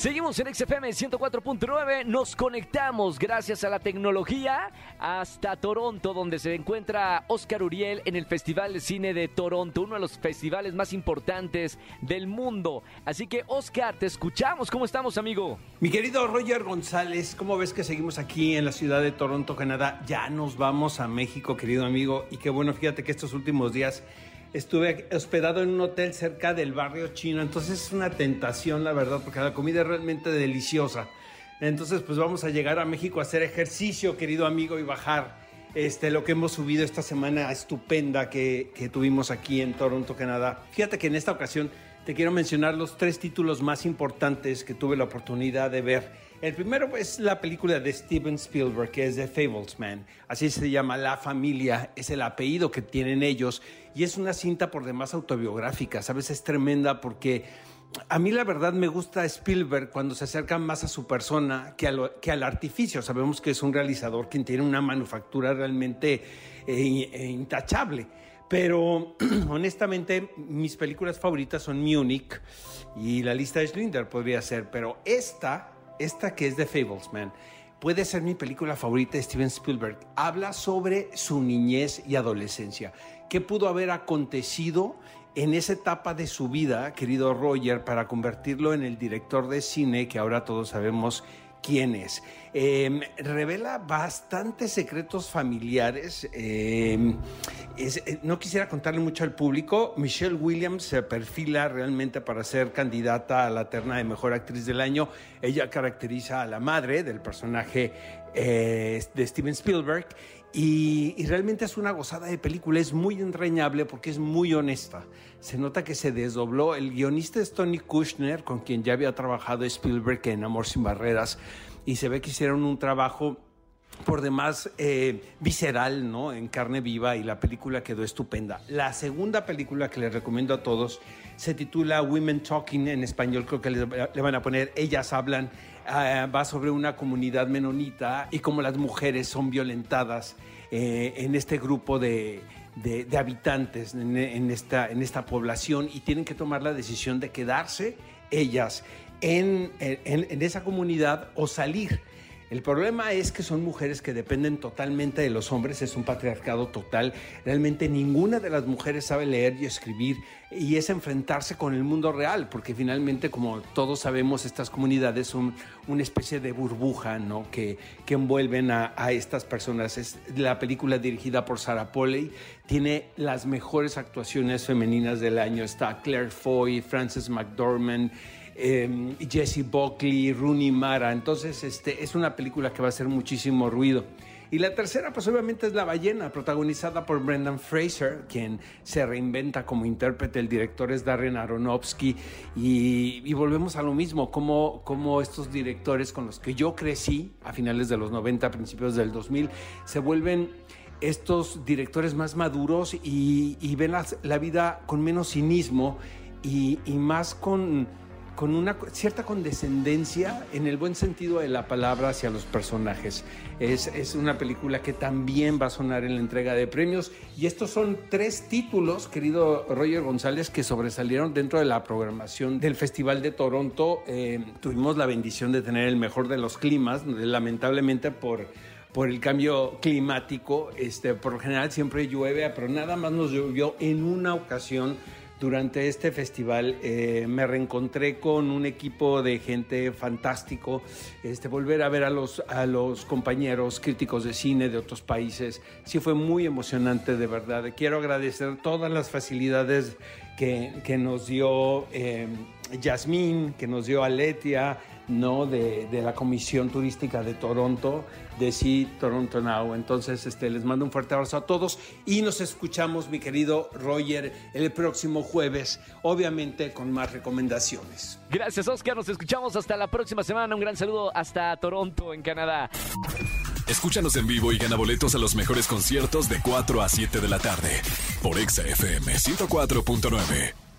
Seguimos en XFM 104.9, nos conectamos gracias a la tecnología hasta Toronto, donde se encuentra Oscar Uriel en el Festival de Cine de Toronto, uno de los festivales más importantes del mundo. Así que Oscar, te escuchamos, ¿cómo estamos amigo? Mi querido Roger González, ¿cómo ves que seguimos aquí en la ciudad de Toronto, Canadá? Ya nos vamos a México, querido amigo, y qué bueno, fíjate que estos últimos días estuve hospedado en un hotel cerca del barrio chino, entonces es una tentación, la verdad, porque la comida es realmente deliciosa. Entonces, pues vamos a llegar a México a hacer ejercicio, querido amigo, y bajar este, lo que hemos subido esta semana estupenda que, que tuvimos aquí en Toronto, Canadá. Fíjate que en esta ocasión te quiero mencionar los tres títulos más importantes que tuve la oportunidad de ver el primero es la película de Steven Spielberg, que es The Fablesman. Así se llama La Familia, es el apellido que tienen ellos. Y es una cinta por demás autobiográfica, ¿sabes? Es tremenda porque a mí la verdad me gusta Spielberg cuando se acerca más a su persona que, que al artificio. Sabemos que es un realizador quien tiene una manufactura realmente eh, eh, intachable. Pero honestamente mis películas favoritas son Munich y la lista de Schindler podría ser, pero esta esta que es de Fablesman, puede ser mi película favorita de Steven Spielberg. Habla sobre su niñez y adolescencia. ¿Qué pudo haber acontecido en esa etapa de su vida, querido Roger, para convertirlo en el director de cine que ahora todos sabemos quién es. Em, revela bastantes secretos familiares. Em, eh, no quisiera contarle mucho al público. Michelle Williams se perfila realmente para ser candidata a la terna de mejor actriz del año. Ella caracteriza a la madre del personaje eh, de Steven Spielberg. Y, y, realmente es una gozada de película, es muy entrañable porque es muy honesta. Se nota que se desdobló. El guionista es Tony Kushner, con quien ya había trabajado Spielberg en Amor sin Barreras, y se ve que hicieron un trabajo por demás eh, visceral, ¿no? En carne viva y la película quedó estupenda. La segunda película que les recomiendo a todos se titula Women Talking, en español creo que le, van a poner Ellas hablan, ah, va sobre una comunidad menonita y cómo las mujeres son violentadas eh, en este grupo de, habitantes, en, esta, en esta población y tienen que tomar la decisión de quedarse ellas en, en esa comunidad o salir el problema es que son mujeres que dependen totalmente de los hombres, es un patriarcado total. Realmente ninguna de las mujeres sabe leer y escribir y es enfrentarse con el mundo real, porque finalmente, como todos sabemos, estas comunidades son una especie de burbuja ¿no? que, que envuelven a, estas personas. La película dirigida por Sarah Polley, tiene las mejores actuaciones femeninas del año. Está Claire Foy, Frances McDormand. Em, Jesse Buckley, Rooney Mara. Entonces, este, es una película que va a hacer muchísimo ruido. Y la tercera, pues obviamente es La ballena, protagonizada por Brendan Fraser, quien se reinventa como intérprete. El director es Darren Aronofsky. Y, volvemos a lo mismo, como, estos directores con los que yo crecí a finales de los 90, principios del 2000, se vuelven estos directores más maduros y, ven la, vida con menos cinismo y más con con una cierta condescendencia en el buen sentido de la palabra hacia los personajes. Es, es, una película que también va a sonar en la entrega de premios y estos son tres títulos, querido Roger González, que sobresalieron dentro de la programación del Festival de Toronto. Eh, tuvimos la bendición de tener el mejor de los climas, lamentablemente por por el cambio climático. Este, por lo general siempre llueve, pero nada más nos llovió en una ocasión durante este festival eh, me reencontré con un equipo de gente fantástico, este, volver a ver a los, a los compañeros críticos de cine de otros países, sí fue muy emocionante de verdad. Quiero agradecer todas las facilidades que, que nos dio eh, Yasmín, que nos dio Aletia, ¿no? De, la Comisión Turística de Toronto, de Sí Toronto Now. Entonces, este, les mando un fuerte abrazo a todos y nos escuchamos, mi querido Roger, el próximo jueves, obviamente con más recomendaciones. Gracias, Oscar. Nos escuchamos hasta la próxima semana. Un gran saludo hasta Toronto, en Canadá. Escúchanos en vivo y gana boletos a los mejores conciertos de 4 a 7 de la tarde por Exa FM 104.9.